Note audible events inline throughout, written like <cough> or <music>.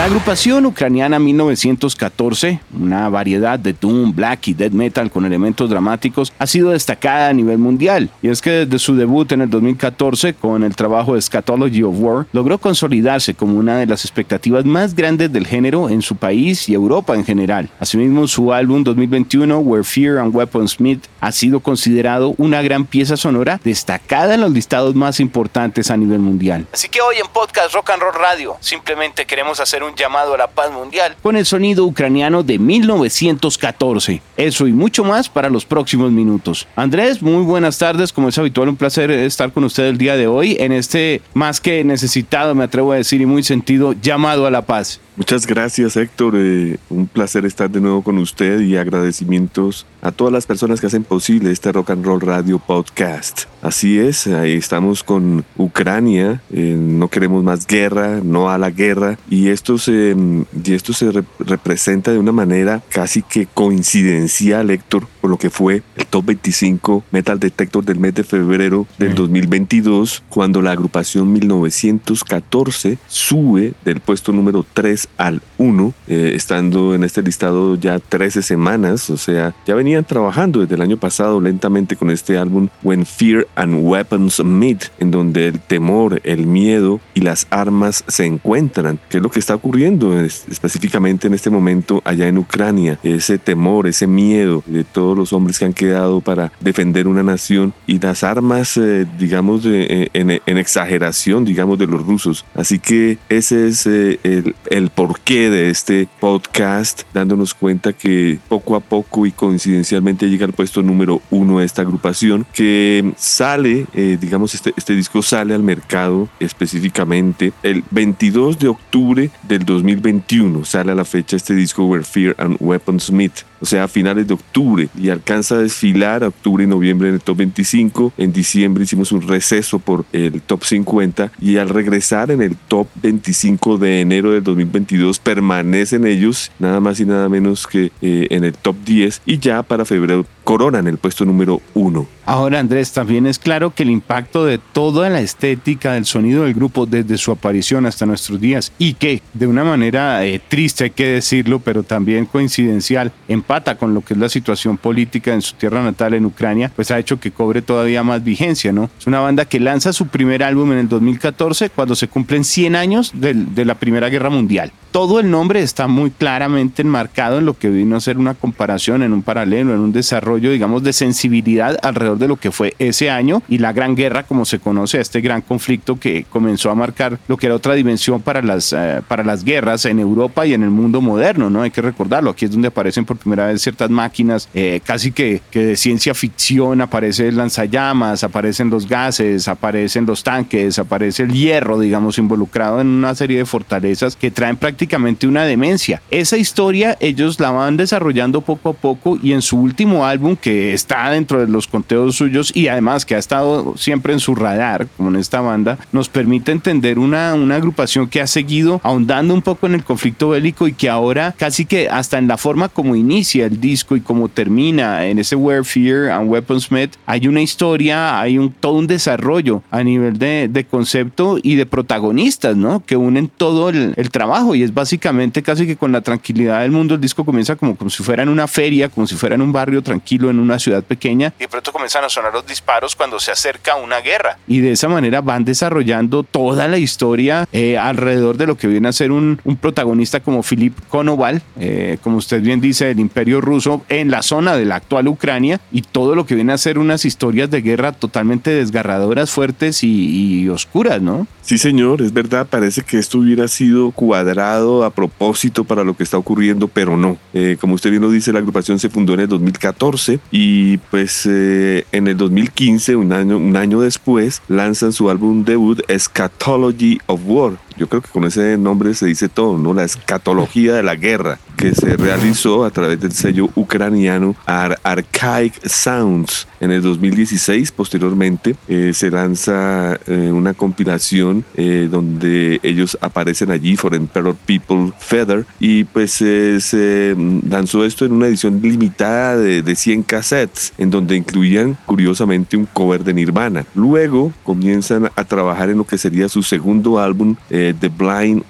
La agrupación ucraniana 1914, una variedad de doom, black y death metal con elementos dramáticos, ha sido destacada a nivel mundial. Y es que desde su debut en el 2014 con el trabajo de Scatology of War, logró consolidarse como una de las expectativas más grandes del género en su país y Europa en general. Asimismo, su álbum 2021, Where Fear and Weapons Meet, ha sido considerado una gran pieza sonora destacada en los listados más importantes a nivel mundial. Así que hoy en Podcast Rock and Roll Radio simplemente queremos hacer un llamado a la paz mundial con el sonido ucraniano de 1914. Eso y mucho más para los próximos minutos. Andrés, muy buenas tardes. Como es habitual, un placer estar con usted el día de hoy en este más que necesitado, me atrevo a decir, y muy sentido llamado a la paz. Muchas gracias Héctor, eh, un placer estar de nuevo con usted y agradecimientos a todas las personas que hacen posible este Rock and Roll Radio Podcast. Así es, ahí estamos con Ucrania, eh, no queremos más guerra, no a la guerra y esto se, y esto se representa de una manera casi que coincidencial Héctor, por lo que fue el Top 25 Metal Detector del mes de febrero del 2022 cuando la agrupación 1914 sube del puesto número 3 al 1, eh, estando en este listado ya 13 semanas, o sea, ya venían trabajando desde el año pasado lentamente con este álbum When Fear and Weapons Meet, en donde el temor, el miedo y las armas se encuentran, que es lo que está ocurriendo específicamente en este momento allá en Ucrania, ese temor, ese miedo de todos los hombres que han quedado para defender una nación y las armas, eh, digamos, eh, en, exageración, digamos, de los rusos. Así que ese es el, el porqué de este podcast, dándonos cuenta que poco a poco y coincidencialmente llega al puesto número uno de esta agrupación, que sale, eh, digamos, este, este disco sale al mercado específicamente el 22 de octubre del 2021, sale a la fecha este disco Where Fear and Weapons Meet o sea, a finales de octubre, y alcanza a desfilar a octubre y noviembre en el top 25. En diciembre hicimos un receso por el top 50 y al regresar en el top 25 de enero del 2022 permanecen ellos nada más y nada menos que eh, en el top 10 y ya para febrero coronan el puesto número 1. Ahora Andrés, también es claro que el impacto de toda la estética del sonido del grupo desde su aparición hasta nuestros días y que de una manera eh, triste hay que decirlo, pero también coincidencial, empata con lo que es la situación política en su tierra natal en Ucrania, pues ha hecho que cobre todavía más vigencia, ¿no? Es una banda que lanza su primer álbum en el 2014 cuando se cumplen 100 años de, de la Primera Guerra Mundial. Todo el nombre está muy claramente enmarcado en lo que vino a ser una comparación, en un paralelo, en un desarrollo, digamos, de sensibilidad alrededor de lo que fue ese año y la Gran Guerra, como se conoce, este gran conflicto que comenzó a marcar lo que era otra dimensión para las, eh, para las guerras en Europa y en el mundo moderno, ¿no? Hay que recordarlo, aquí es donde aparecen por primera vez ciertas máquinas, eh, casi que, que de ciencia ficción, aparece el lanzallamas, aparecen los gases, aparecen los tanques, aparece el hierro, digamos, involucrado en una serie de fortalezas que traen prácticamente una demencia. Esa historia ellos la van desarrollando poco a poco y en su último álbum, que está dentro de los conteos suyos y además que ha estado siempre en su radar, como en esta banda, nos permite entender una, una agrupación que ha seguido ahondando un poco en el conflicto bélico y que ahora casi que hasta en la forma como inicia el disco y como termina en ese Where Fear and Weapons Met, hay una historia, hay un, todo un desarrollo a nivel de, de concepto y de protagonistas, ¿no? Que unen todo el, el, trabajo y es básicamente casi que con la tranquilidad del mundo el disco comienza como, como si fuera en una feria, como si fuera en un barrio tranquilo, en una ciudad pequeña y de pronto comienza a sonar los disparos cuando se acerca una guerra. Y de esa manera van desarrollando toda la historia eh, alrededor de lo que viene a ser un, un protagonista como Philip Konoval, eh, como usted bien dice, del imperio ruso en la zona de la actual Ucrania y todo lo que viene a ser unas historias de guerra totalmente desgarradoras, fuertes y, y oscuras, ¿no? Sí, señor, es verdad, parece que esto hubiera sido cuadrado a propósito para lo que está ocurriendo, pero no. Eh, como usted bien lo dice, la agrupación se fundó en el 2014 y pues eh, en el 2015, un año, un año después, lanzan su álbum debut Eschatology of War. Yo creo que con ese nombre se dice todo, ¿no? La escatología de la guerra, que se realizó a través del sello ucraniano Archaic Sounds. En el 2016, posteriormente, eh, se lanza eh, una compilación donde ellos aparecen allí, For Emperor People Feather, y pues se lanzó esto en una edición limitada de, de 100 cassettes, en donde incluían curiosamente un cover de Nirvana. Luego comienzan a trabajar en lo que sería su segundo álbum, eh, The Blind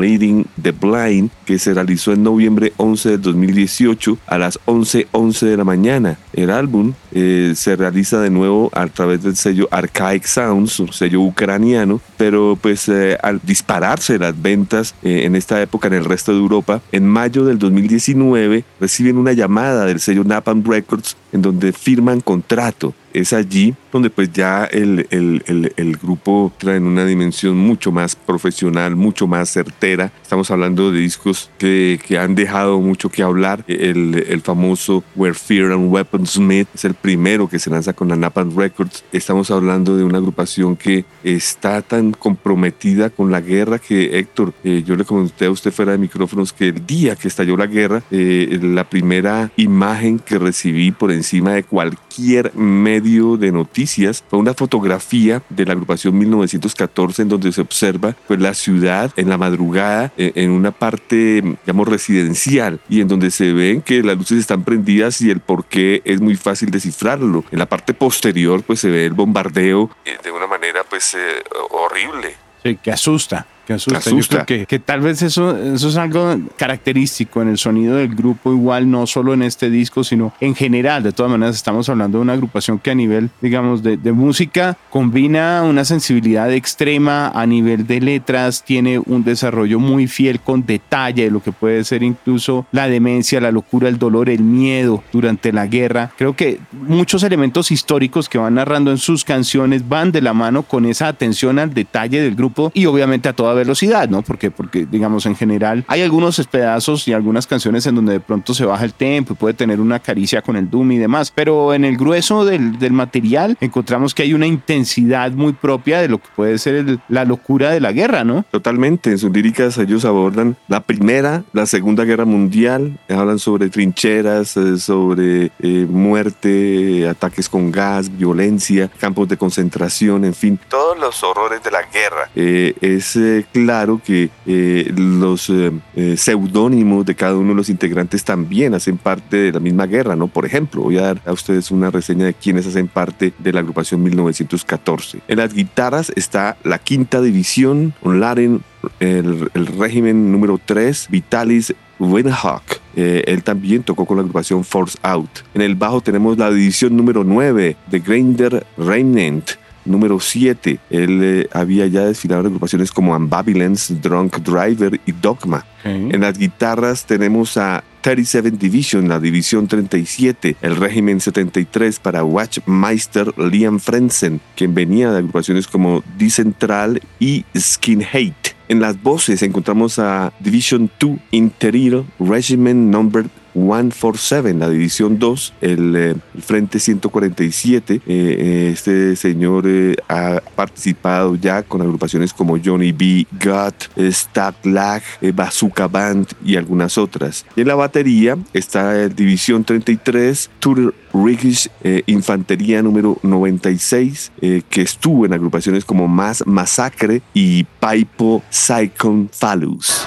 Leading the Blind, que se realizó en noviembre 11 de 2018 a las 11:11 11 de la mañana. El álbum eh, se realiza de nuevo a través del sello Archaic Sounds, un sello ucraniano, pero pues eh, al dispararse las ventas en esta época en el resto de Europa, en mayo del 2019 reciben una llamada del sello Napalm Records en donde firman contrato. Es allí donde pues ya el, el, el, grupo trae en una dimensión mucho más profesional, mucho más certera. Estamos hablando de discos que, que han dejado mucho que hablar. El, famoso Where Fear and Weapons Smith es el primero que se lanza con la Napalm Records. Estamos hablando de una agrupación que está tan comprometida con la guerra que Héctor, eh, yo le comenté a usted fuera de micrófonos que el día que estalló la guerra, eh, la primera imagen que recibí por encima de cualquier medio de noticias fue una fotografía de la agrupación 1914 en donde se observa pues, la ciudad en la madrugada eh, en una parte, digamos, residencial y en donde se ven que las luces están prendidas y el por qué es muy fácil descifrarlo. En la parte posterior pues se ve el bombardeo eh, de una manera pues eh, horrible. Sí, que asusta que asusta. que, que, tal vez eso, eso es algo característico en el sonido del grupo, igual no solo en este disco, sino en general. De todas maneras, estamos hablando de una agrupación que a nivel, digamos, de, de música combina una sensibilidad extrema a nivel de letras, tiene un desarrollo muy fiel con detalle de lo que puede ser incluso la demencia, la locura, el dolor, el miedo durante la guerra. Creo que muchos elementos históricos que van narrando en sus canciones van de la mano con esa atención al detalle del grupo y obviamente a toda velocidad, ¿no? Porque, porque, digamos, en general hay algunos pedazos y algunas canciones en donde de pronto se baja el tempo y puede tener una caricia con el doom y demás, pero en el grueso del, del material encontramos que hay una intensidad muy propia de lo que puede ser la locura de la guerra, ¿no? Totalmente, en sus líricas ellos abordan la primera, la segunda guerra mundial, hablan sobre trincheras, eh, sobre eh, muerte, ataques con gas, violencia, campos de concentración, en fin, todos los horrores de la guerra. Eh, es claro que eh, los eh, eh, seudónimos de cada uno de los integrantes también hacen parte de la misma guerra, ¿no? Por ejemplo, voy a dar a ustedes una reseña de quienes hacen parte de la agrupación 1914. En las guitarras está la quinta división, Laren, el, el régimen número 3, Vitalis Winhawk. él también tocó con la agrupación Force Out. En el bajo tenemos la división número 9 de Grinder Remnant número 7. Él eh, había ya desfilado en agrupaciones como Ambulance, Drunk Driver y Dogma. En las guitarras tenemos a 37 Division, la división 37, el régimen 73 para Watchmeister Liam Frenzen, quien venía de agrupaciones como Decentral y Skin Hate. En las voces encontramos a Division 2 Interior Regiment Number 147, la División 2, el, eh, Frente 147. Eh, eh, este señor ha participado ya con agrupaciones como Johnny B. God, Stat Lag, Bazooka Band y algunas otras. Y en la batería está el División 33, Tour Rigish Infantería número 96, que estuvo en agrupaciones como Mass Massacre y Paipo Psychon Phallus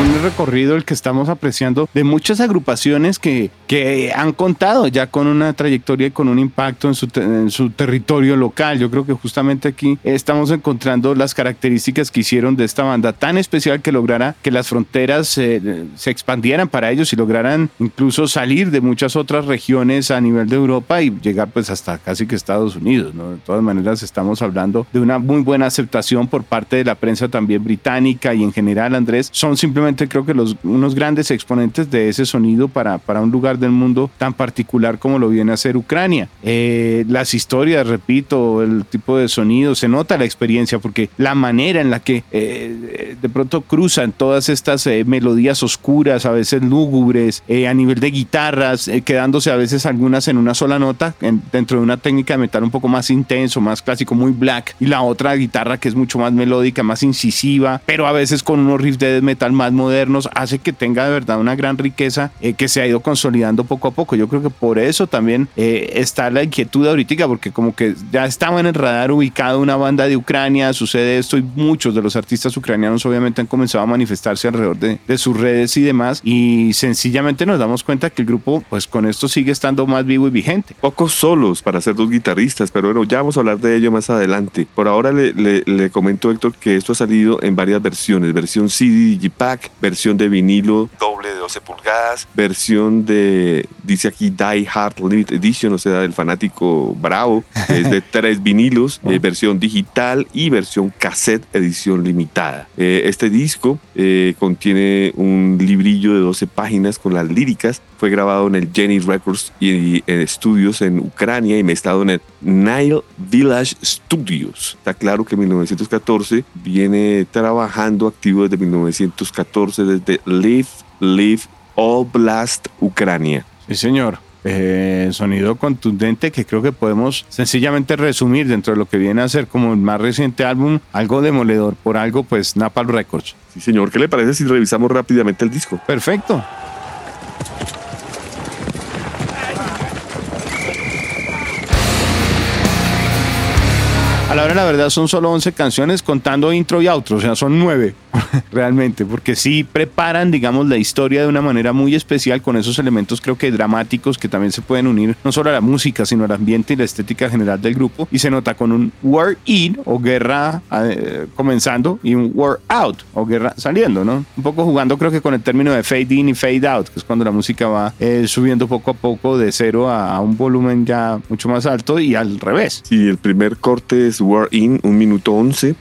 un recorrido el que estamos apreciando de muchas agrupaciones que, que han contado ya con una trayectoria y con un impacto en su, en su territorio local. Yo creo que justamente aquí estamos encontrando las características que hicieron de esta banda tan especial que lograra que las fronteras se expandieran para ellos y lograran incluso salir de muchas otras regiones a nivel de Europa y llegar pues hasta casi que Estados Unidos. ¿no? De todas maneras estamos hablando de una muy buena aceptación por parte de la prensa también británica y en general Andrés son simplemente simplemente creo que los, unos grandes exponentes de ese sonido para, para un lugar del mundo tan particular como lo viene a ser Ucrania. Eh, las historias, repito, el tipo de sonido, se nota la experiencia porque la manera en la que eh, de pronto cruzan todas estas eh, melodías oscuras, a veces lúgubres, a nivel de guitarras, quedándose a veces algunas en una sola nota, dentro de una técnica de metal un poco más intenso, más clásico, muy black, y la otra guitarra que es mucho más melódica, más incisiva, pero a veces con unos riffs de metal más modernos, hace que tenga de verdad una gran riqueza que se ha ido consolidando poco a poco. Yo creo que por eso también está la inquietud ahorita, porque como que ya estaba en el radar ubicado una banda de Ucrania, sucede esto y muchos de los artistas ucranianos obviamente han comenzado a manifestarse alrededor de, de sus redes y demás y sencillamente nos damos cuenta que el grupo pues con esto sigue estando más vivo y vigente. Pocos solos para ser dos guitarristas, pero bueno, ya vamos a hablar de ello más adelante. Por ahora le, le, le comento Héctor que esto ha salido en varias versiones, versión CD Digipack, versión de vinilo doble de 12 pulgadas, versión de, dice aquí Die Hard Limited Edition, o sea, del fanático bravo, es de <laughs> tres vinilos, eh, versión digital y versión cassette edición limitada. Eh, este disco eh, contiene un librillo de 12 páginas con las líricas, fue grabado en el Jenny Records y, en estudios en Ucrania y mezclado en el Nile Village Studios. Está claro que en 1914 viene trabajando activo desde 1914 desde Live Live Oblast, Ucrania. Sí, señor. Eh, sonido contundente que creo que podemos sencillamente resumir dentro de lo que viene a ser como el más reciente álbum, algo demoledor, por algo pues Napalm Records. Sí, señor, ¿qué le parece si revisamos rápidamente el disco? Perfecto. A la hora de la verdad son solo 11 canciones contando intro y outro, o sea, son 9 <laughs> realmente, porque sí preparan, digamos, la historia de una manera muy especial con esos elementos creo que dramáticos que también se pueden unir no solo a la música, sino al ambiente y la estética general del grupo. Y se nota con un war in o guerra eh, comenzando y un war out o guerra saliendo, ¿no? Un poco jugando creo que con el término de fade in y fade out, que es cuando la música va eh, subiendo poco a poco de cero a, un volumen ya mucho más alto y al revés. Sí, el primer corte es War In, un minuto once.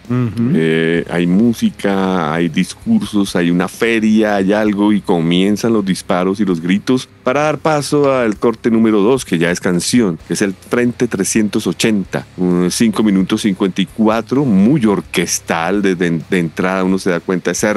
Eh, hay música, hay discursos, hay una feria, hay algo y comienzan los disparos y los gritos para dar paso al corte número dos, que ya es canción, que es el Frente 380, 5 minutos 54, muy orquestal. Desde de entrada uno se da cuenta ese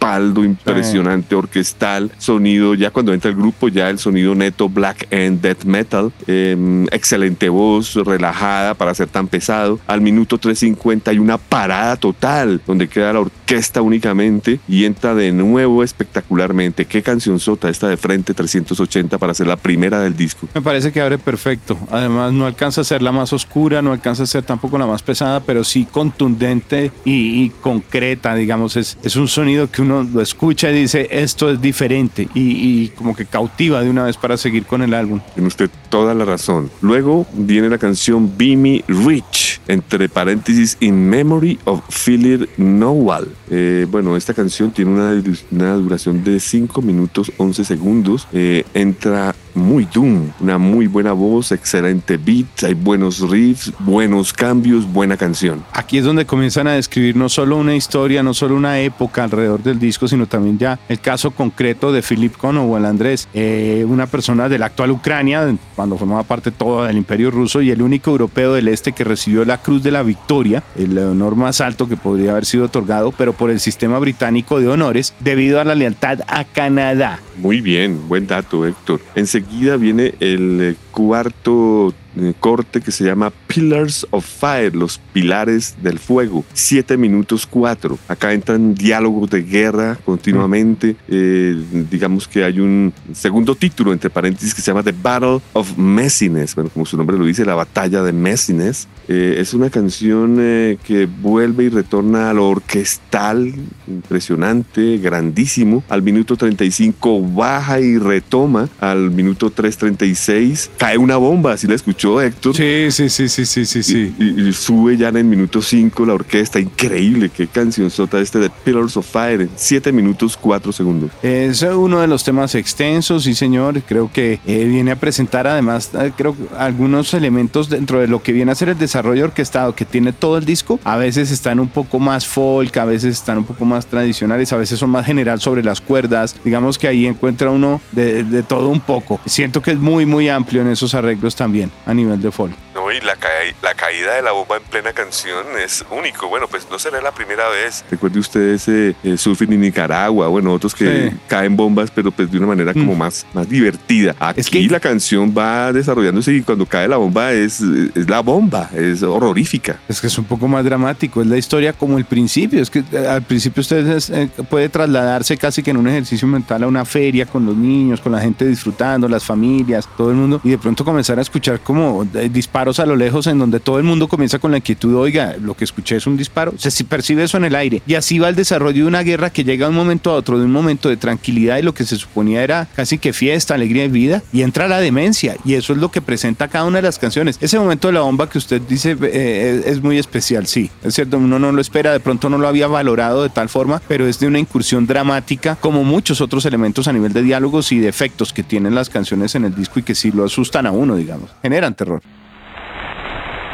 respaldo impresionante orquestal, sonido, ya cuando entra el grupo, ya el sonido neto black and death metal, em, excelente voz, relajada para ser tan pesado. Al minuto 350 hay una parada total donde queda la orquesta únicamente y entra de nuevo espectacularmente. Qué canción sota esta de frente 380 para ser la primera del disco. Me parece que abre perfecto. Además no alcanza a ser la más oscura, no alcanza a ser tampoco la más pesada, pero sí contundente y, concreta, digamos. Es, es un sonido que uno lo escucha y dice, esto es diferente y, como que cautiva de una vez para seguir con el álbum. Tiene usted toda la razón. Luego viene la canción Be Rich, entre paréntesis, In Memory of Philip Nowell. Eh, bueno, esta canción tiene una, una duración de 5 minutos 11 segundos. Eh, entra muy doom, una muy buena voz, excelente beat, hay buenos riffs, buenos cambios, buena canción. Aquí es donde comienzan a describir no solo una historia, no solo una época alrededor del disco, sino también ya el caso concreto de Philip el Andrés, eh, una persona de la actual Ucrania, cuando formaba parte todo del imperio ruso y el único europeo del este que recibió la Cruz de la Victoria, el honor más alto que podría haber sido otorgado, pero por el sistema británico de honores, debido a la lealtad a Canadá. Muy bien, buen dato, Héctor. Enseguida viene el eh, cuarto eh, corte que se llama Pillars of Fire, los pilares del fuego, 7 minutos 4. Acá entran diálogos de guerra continuamente. Eh, digamos que hay un segundo título, entre paréntesis, que se llama The Battle of Messiness. Bueno, como su nombre lo dice, la batalla de Messiness. Eh, es una canción que vuelve y retorna a lo orquestal, impresionante, grandísimo. Al minuto 35 baja y retoma al minuto 3.36 cae una bomba, así la escuchó Héctor. Sí, sí, sí, sí, sí, sí, sí. Y, y sube ya en el minuto 5 la orquesta, increíble, qué canción sota este de Pillars of Fire, en 7 minutos 4 segundos. Es uno de los temas extensos, sí señor, creo que eh, viene a presentar además, eh, creo, algunos elementos dentro de lo que viene a ser el desarrollo orquestado que tiene todo el disco, a veces están un poco más folk, a veces están un poco más tradicionales, a veces son más general sobre las cuerdas, digamos que ahí encuentra uno de, de todo un poco. Siento que es muy, muy amplio en esos arreglos también, a nivel de folk. No, y la, ca la caída de la bomba en plena canción es único. Bueno, pues no será la primera vez. Recuerde usted ese eh, surfing en Nicaragua, bueno, otros que Sí. caen bombas, pero pues de una manera como Mm. más, más divertida. Aquí Es que- la canción va desarrollándose y cuando cae la bomba es, es la bomba, es horrorífica. Es que es un poco más dramático, es la historia como el principio, es que eh, al principio usted es, eh, puede trasladarse casi que en un ejercicio mental a una feria con los niños, con la gente disfrutando, las familias, todo el mundo, y de pronto comenzar a escuchar como eh, disparos a lo lejos en donde todo el mundo comienza con la inquietud, oiga, lo que escuché es un disparo, se percibe eso en el aire, y así va el desarrollo de una guerra que llega de un momento a otro, de un momento de tranquilidad y lo que se suponía era casi que fiesta, alegría y vida, y entra la demencia, y eso es lo que presenta cada una de las canciones. Ese momento de la bomba que usted dice eh, es, es muy especial, sí, es cierto, uno no lo espera, de pronto no lo había valorado de tal forma, pero es de una incursión dramática, como muchos otros elementos a nivel de diálogos y de efectos que tienen las canciones en el disco y que sí lo asustan a uno, digamos, generan terror.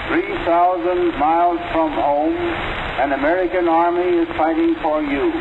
3,000 miles from home, an American army is fighting for you.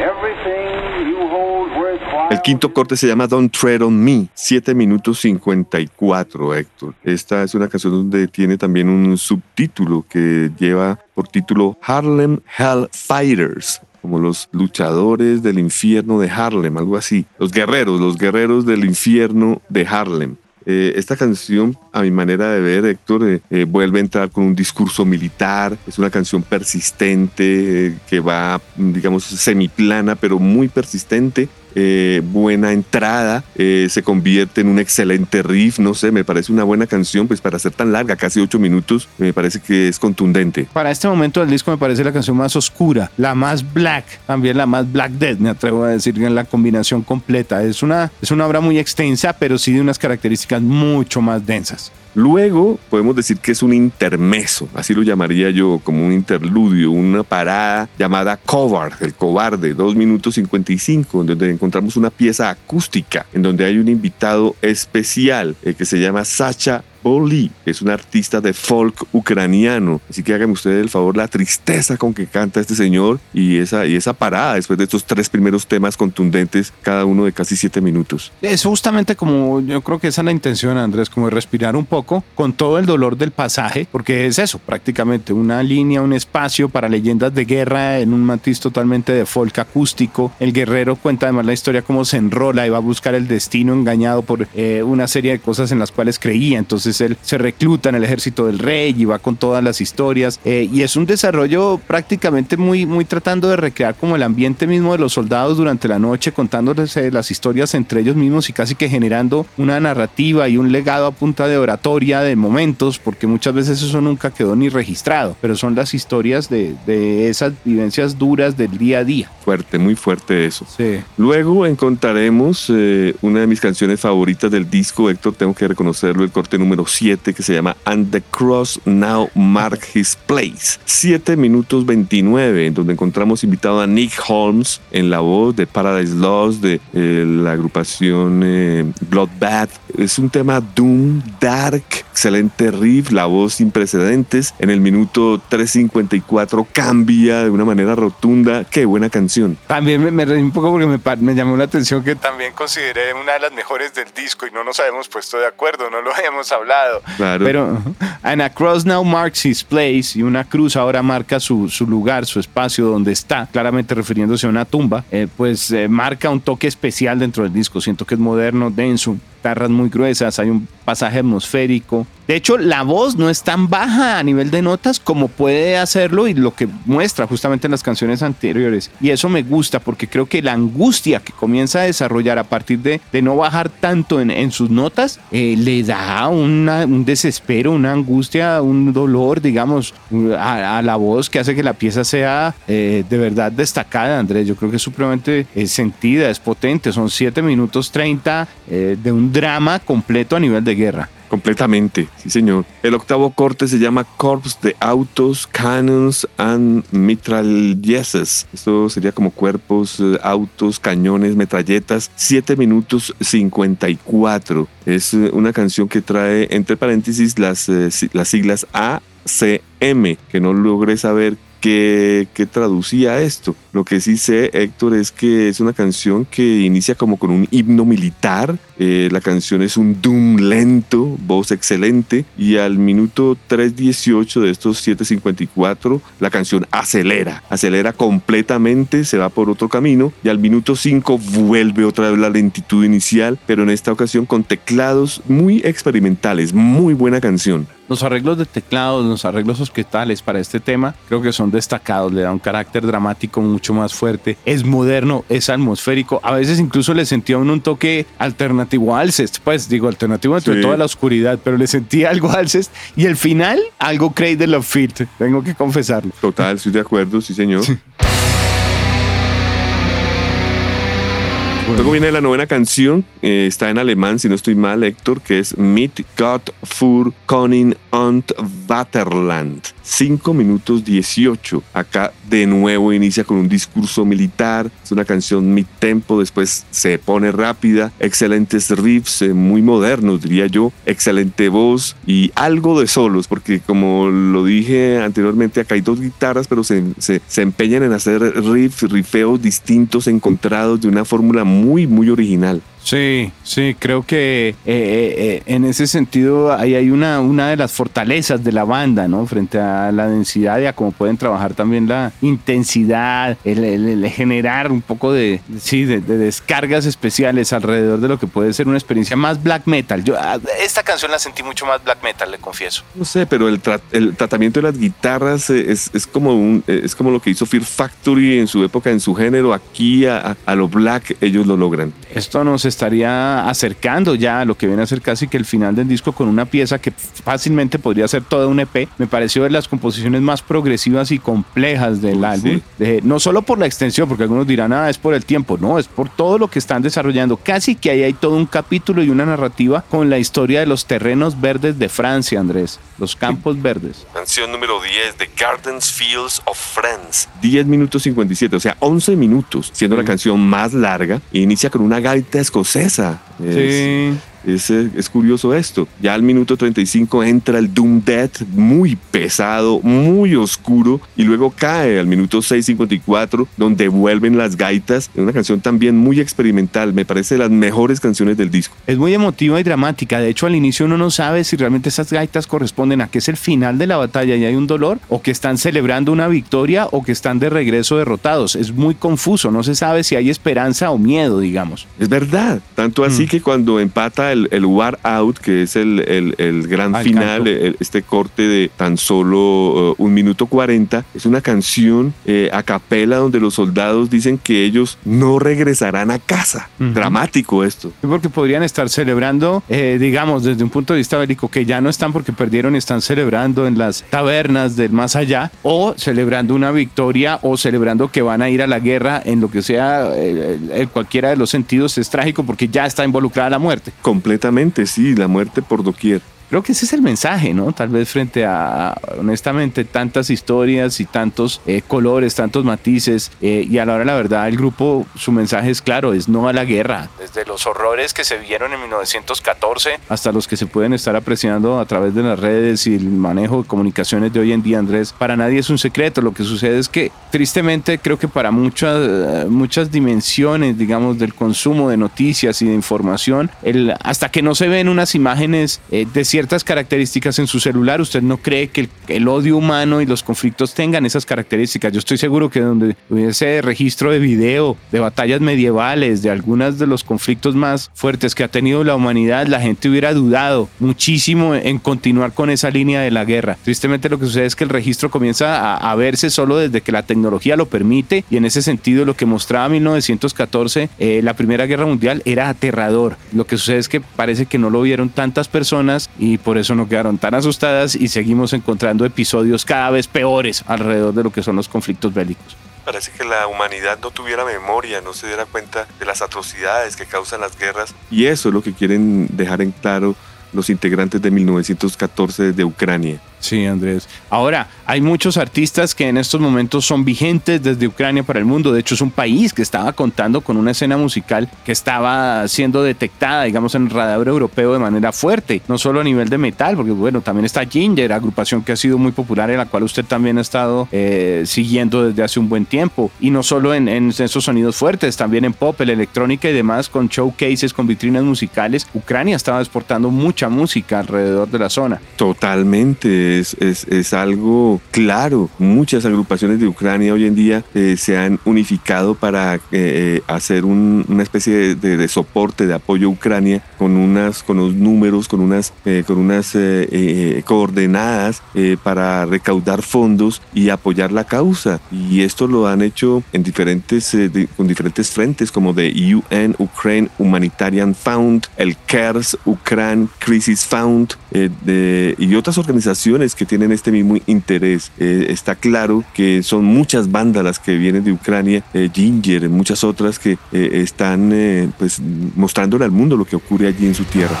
Everything you hold worthwhile. El quinto corte se llama Don't Tread on Me, 7 minutos 54, Héctor. Esta es una canción donde tiene también un subtítulo que lleva por título Harlem Hell Fighters como los luchadores del infierno de Harlem, algo así. Los guerreros, los guerreros del infierno de Harlem. Eh, esta canción, a mi manera de ver, Héctor, eh, eh, vuelve a entrar con un discurso militar. Es una canción persistente eh, que va, digamos, semiplana, pero muy persistente. Eh, buena entrada, eh, se convierte en un excelente riff, no sé, me parece una buena canción, pues para ser tan larga, casi ocho minutos, me parece que es contundente. Para este momento del disco me parece la canción más oscura, la más black, también la más black death, me atrevo a decir en la combinación completa. Es una, es una obra muy extensa, pero sí de unas características mucho más densas. Luego podemos decir que es un intermeso, así lo llamaría yo, como un interludio, una parada llamada Covard, el cobarde, 2 minutos 55, en donde encontramos una pieza acústica, en donde hay un invitado especial eh, que se llama Sacha Boli, es un artista de folk ucraniano. Así que hágame ustedes el favor, la tristeza con que canta este señor y esa, y esa parada después de estos tres primeros temas contundentes, cada uno de casi siete minutos. Es justamente como yo creo que esa es la intención, Andrés, como respirar un poco con todo el dolor del pasaje, porque es eso, prácticamente una línea, un espacio para leyendas de guerra en un matiz totalmente de folk acústico. El guerrero cuenta además la historia cómo se enrola y va a buscar el destino engañado por eh, una serie de cosas en las cuales creía. Entonces él se recluta en el ejército del rey y va con todas las historias. eh, y es un desarrollo prácticamente muy, muy tratando de recrear como el ambiente mismo de los soldados durante la noche, contándoles eh, las historias entre ellos mismos y casi que generando una narrativa y un legado a punta de oratoria, de momentos, porque muchas veces eso nunca quedó ni registrado, pero son las historias de, de esas vivencias duras del día a día. Fuerte, muy fuerte eso. Sí. Luego encontraremos eh, una de mis canciones favoritas del disco, Héctor, tengo que reconocerlo, el corte número 7 que se llama And the Cross Now Mark His Place. 7 minutos 29, en donde encontramos invitado a Nick Holmes en la voz de Paradise Lost, de eh, la agrupación eh, Bloodbath. Es un tema doom, dark, excelente riff, la voz sin precedentes. En el minuto 3.54 cambia de una manera rotunda. Qué buena canción. También me, me reí un poco porque me, me llamó la atención que también consideré una de las mejores del disco y no nos habíamos puesto de acuerdo, no lo habíamos hablado. Claro. Pero and a cross now marks his place y una cruz ahora marca su, su lugar, su espacio donde está, claramente refiriéndose a una tumba, eh, pues eh, marca un toque especial dentro del disco. Siento que es moderno, denso, guitarras muy gruesas, hay un pasaje atmosférico, De hecho, la voz no es tan baja a nivel de notas como puede hacerlo y lo que muestra justamente en las canciones anteriores. Y eso me gusta porque creo que la angustia que comienza a desarrollar a partir de, de no bajar tanto en, en sus notas eh, le da una- un desespero, una angustia, un dolor, digamos, a, a la voz que hace que la pieza sea eh, de verdad destacada, Andrés. Yo creo que es supremamente eh, sentida, es potente. Son 7 minutos 30 eh, de un drama completo a nivel de guerra. Completamente, sí señor. El octavo corte se llama Corps de Autos, Cannons and Mitrailleuses. Esto sería como cuerpos, eh, autos, cañones, metralletas. 7 minutos 54. Es eh, una canción que trae entre paréntesis las, eh, las siglas ACM, que no logré saber qué, qué traducía esto. Lo que sí sé, Héctor, es que es una canción que inicia como con un himno militar. Eh, la canción es un doom lento, voz excelente. Y al minuto 3.18 de estos 7.54, la canción acelera. Acelera completamente, se va por otro camino. Y al minuto 5 vuelve otra vez la lentitud inicial, pero en esta ocasión con teclados muy experimentales. Muy buena canción. Los arreglos de teclados, los arreglos orquestales para este tema, creo que son destacados, le da un carácter dramático mucho más fuerte, es moderno, es atmosférico, a veces incluso le sentía uno un toque alternativo a Alcest, pues digo alternativo entre Sí. toda la oscuridad, pero le sentía algo a Alcest y el final algo Cradle of Filth, tengo que confesarlo. Total, estoy de acuerdo, sí señor. Luego viene la novena canción, eh, está en alemán, si no estoy mal, Héctor, que es Mit Gott für Koning und Vaterland. 5 minutos 18. Acá de nuevo inicia con un discurso militar. Es una canción mid tempo, después se pone rápida. Excelentes riffs, eh, muy modernos, diría yo. Excelente voz y algo de solos, porque como lo dije anteriormente, acá hay dos guitarras, pero se, se, se empeñan en hacer riffs, rifeos distintos, encontrados de una fórmula muy, muy original. Sí, sí, creo que eh, eh, eh, en ese sentido ahí hay una, una de las fortalezas de la banda, ¿no? Frente a la densidad y a cómo pueden trabajar también la intensidad, el, el- el generar un poco de, sí, de, de descargas especiales alrededor de lo que puede ser una experiencia más black metal. Yo ah, esta canción la sentí mucho más black metal, le confieso. No sé, pero el, tra- el tratamiento de las guitarras eh, es, es como un, eh, es como lo que hizo Fear Factory en su época, en su género. Aquí a, a- a lo black ellos lo logran. Esto nos estaría acercando ya a lo que viene a ser casi que el final del disco con una pieza que fácilmente podría ser toda un EP. Me pareció de las composiciones más progresivas y complejas del álbum. De- no solo por la extensión, porque algunos dirán, ah, es por el tiempo. No, es por todo lo que están desarrollando. Casi que ahí hay todo un capítulo y una narrativa con la historia de los terrenos verdes de Francia, Andrés. Los campos verdes. Canción número 10 de Gardens Fields of Friends. 10 minutos 57, o sea, 11 minutos, siendo la canción más larga. E inicia con una gaita escocesa. Es- Sí. Es, eh, es curioso esto. Ya al minuto 35 entra el Doom Death, muy pesado, muy oscuro, y luego cae al minuto 6.54, donde vuelven las gaitas. Es una canción también muy experimental, me parece de las mejores canciones del disco. Es muy emotiva y dramática. De hecho, al inicio uno no sabe si realmente esas gaitas corresponden a que es el final de la batalla y hay un dolor, o que están celebrando una victoria, o que están de regreso derrotados. Es muy confuso. No se sabe si hay esperanza o miedo, digamos. Es verdad, tanto así Mm. que cuando empata el, el War Out, que es el, el- el gran Al final, canto. el- este corte de tan solo uh, un minuto 40, es una canción eh, a capela donde los soldados dicen que ellos no regresarán a casa. Ujú. Dramático esto. Porque podrían estar celebrando, eh, digamos, desde un punto de vista bélico, que ya no están porque perdieron, están celebrando en las tabernas del más allá, o celebrando una victoria, o celebrando que van a ir a la guerra, en lo que sea, eh, cualquiera de los sentidos es trágico porque ya está involucrada la muerte. Completamente, sí, la muerte por doquier. Creo que ese es el mensaje, ¿no? Tal vez frente a, honestamente, tantas historias y tantos eh, colores, tantos matices, eh, y a la hora de la verdad, el grupo, su mensaje es claro, es no a la guerra. Desde los horrores que se vieron en 1914 hasta los que se pueden estar apreciando a través de las redes y el manejo de comunicaciones de hoy en día, Andrés, para nadie es un secreto. Lo que sucede es que, tristemente, creo que para muchas, muchas dimensiones, digamos, del consumo de noticias y de información, el, hasta que no se ven unas imágenes eh, de cierta ciertas características en su celular, usted no cree que el, el, odio humano y los conflictos tengan esas características. Yo estoy seguro que donde hubiese registro de video, de batallas medievales, de algunas de los conflictos más fuertes que ha tenido la humanidad, la gente hubiera dudado muchísimo en continuar con esa línea de la guerra. Tristemente lo que sucede es que el registro comienza a, a verse solo desde que la tecnología lo permite y en ese sentido lo que mostraba 1914, eh, la Primera Guerra Mundial, era aterrador. Lo que sucede es que parece que no lo vieron tantas personas y por eso no quedaron tan asustadas y seguimos encontrando episodios cada vez peores alrededor de lo que son los conflictos bélicos. Parece que la humanidad no tuviera memoria, no se diera cuenta de las atrocidades que causan las guerras. Y eso es lo que quieren dejar en claro los integrantes de 1914 de Ucrania. Sí, Andrés. Ahora, hay muchos artistas que en estos momentos son vigentes desde Ucrania para el mundo. De hecho, es un país que estaba contando con una escena musical que estaba siendo detectada, digamos, en el radar europeo de manera fuerte. No solo a nivel de metal, porque bueno, también está Ginger, agrupación que ha sido muy popular, en la cual usted también ha estado eh, siguiendo desde hace un buen tiempo. Y no solo en, en esos sonidos fuertes, también en pop, en electrónica y demás, con showcases, con vitrinas musicales. Ucrania estaba exportando mucha música alrededor de la zona. Totalmente es, es, algo claro. Muchas agrupaciones de Ucrania hoy en día eh, se han unificado para eh, hacer un, una especie de, de, soporte, de apoyo a Ucrania con, unas, con unos números, con unas, eh, con unas coordenadas para recaudar fondos y apoyar la causa. Y esto lo han hecho en diferentes, de, con diferentes frentes como de UN, Ukraine Humanitarian Fund, el CARES, Ukraine Crisis Fund de, y otras organizaciones que tienen este mismo interés. Eh, está claro que son muchas bandas las que vienen de Ucrania, eh, Ginger, muchas otras que eh, están eh, pues, mostrándole al mundo lo que ocurre en su tierra.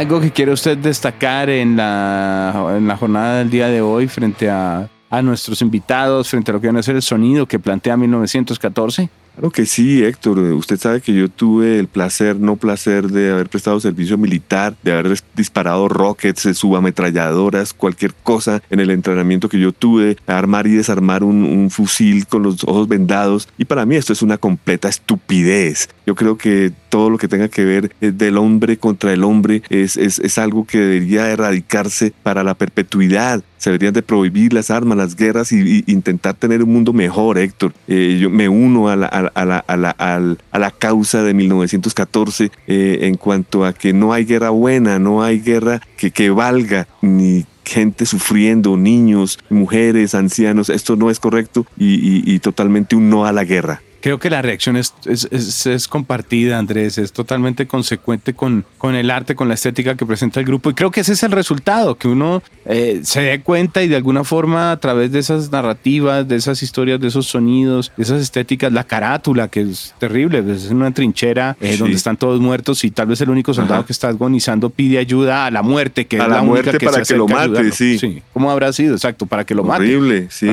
algo que quiere usted destacar en la, en la jornada del día de hoy frente a, a nuestros invitados, frente a lo que van a ser el sonido que plantea 1914? Claro que sí, Héctor. Usted sabe que yo tuve el placer, no placer, de haber prestado servicio militar, de haber disparado rockets, subametralladoras, cualquier cosa en el entrenamiento que yo tuve, armar y desarmar un, un, fusil con los ojos vendados. Y para mí esto es una completa estupidez. Yo creo que todo lo que tenga que ver del hombre contra el hombre es, es, es algo que debería erradicarse para la perpetuidad se deberían de prohibir las armas, las guerras y, intentar tener un mundo mejor, Héctor. Eh, yo me uno a la, a, la, a, la, a la, causa de 1914 eh, en cuanto a que no hay guerra buena, no hay guerra que, que valga, ni gente sufriendo, niños, mujeres, ancianos. Esto no es correcto y, y, y totalmente un no a la guerra. Creo que la reacción es, es, es, es, compartida, Andrés, es totalmente consecuente con, con el arte, con la estética que presenta el grupo y creo que ese es el resultado, que uno eh, se dé cuenta y de alguna forma a través de esas narrativas, de esas historias, de esos sonidos, de esas estéticas, la carátula, que es terrible, pues, es una trinchera eh, sí. donde están todos muertos y tal vez el único soldado Ajá. que está agonizando pide ayuda a la muerte, que a es la, la muerte que para que lo mate, sí. sí. ¿Cómo habrá sido? Exacto, para que lo Horrible, mate. sí.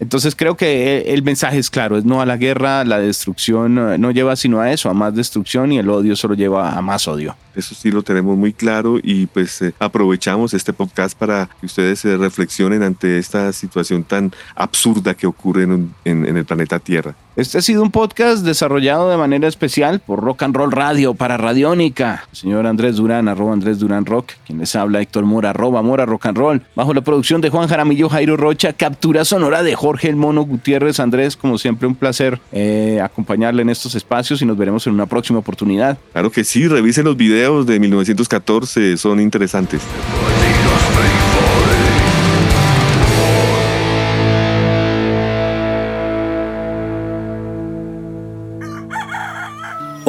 Entonces creo que el mensaje es claro, es no a la guerra, la destrucción no lleva sino a eso, a más destrucción y el odio solo lleva a más odio. Eso sí lo tenemos muy claro y pues eh, aprovechamos este podcast para que ustedes se eh, reflexionen ante esta situación tan absurda que ocurre en, en, en, el planeta Tierra. Este ha sido un podcast desarrollado de manera especial por Rock and Roll Radio para Radiónica. Señor Andrés Durán, arroba Andrés Durán Rock, quien les habla Héctor Mora, arroba Mora Rock and Roll, bajo la producción de Juan Jaramillo, Jairo Rocha, captura sonora de Jorge El Mono Gutiérrez. Andrés, como siempre, un placer eh, acompañarle en estos espacios y nos veremos en una próxima oportunidad. Claro que sí, revisen los videos de 1914, son interesantes.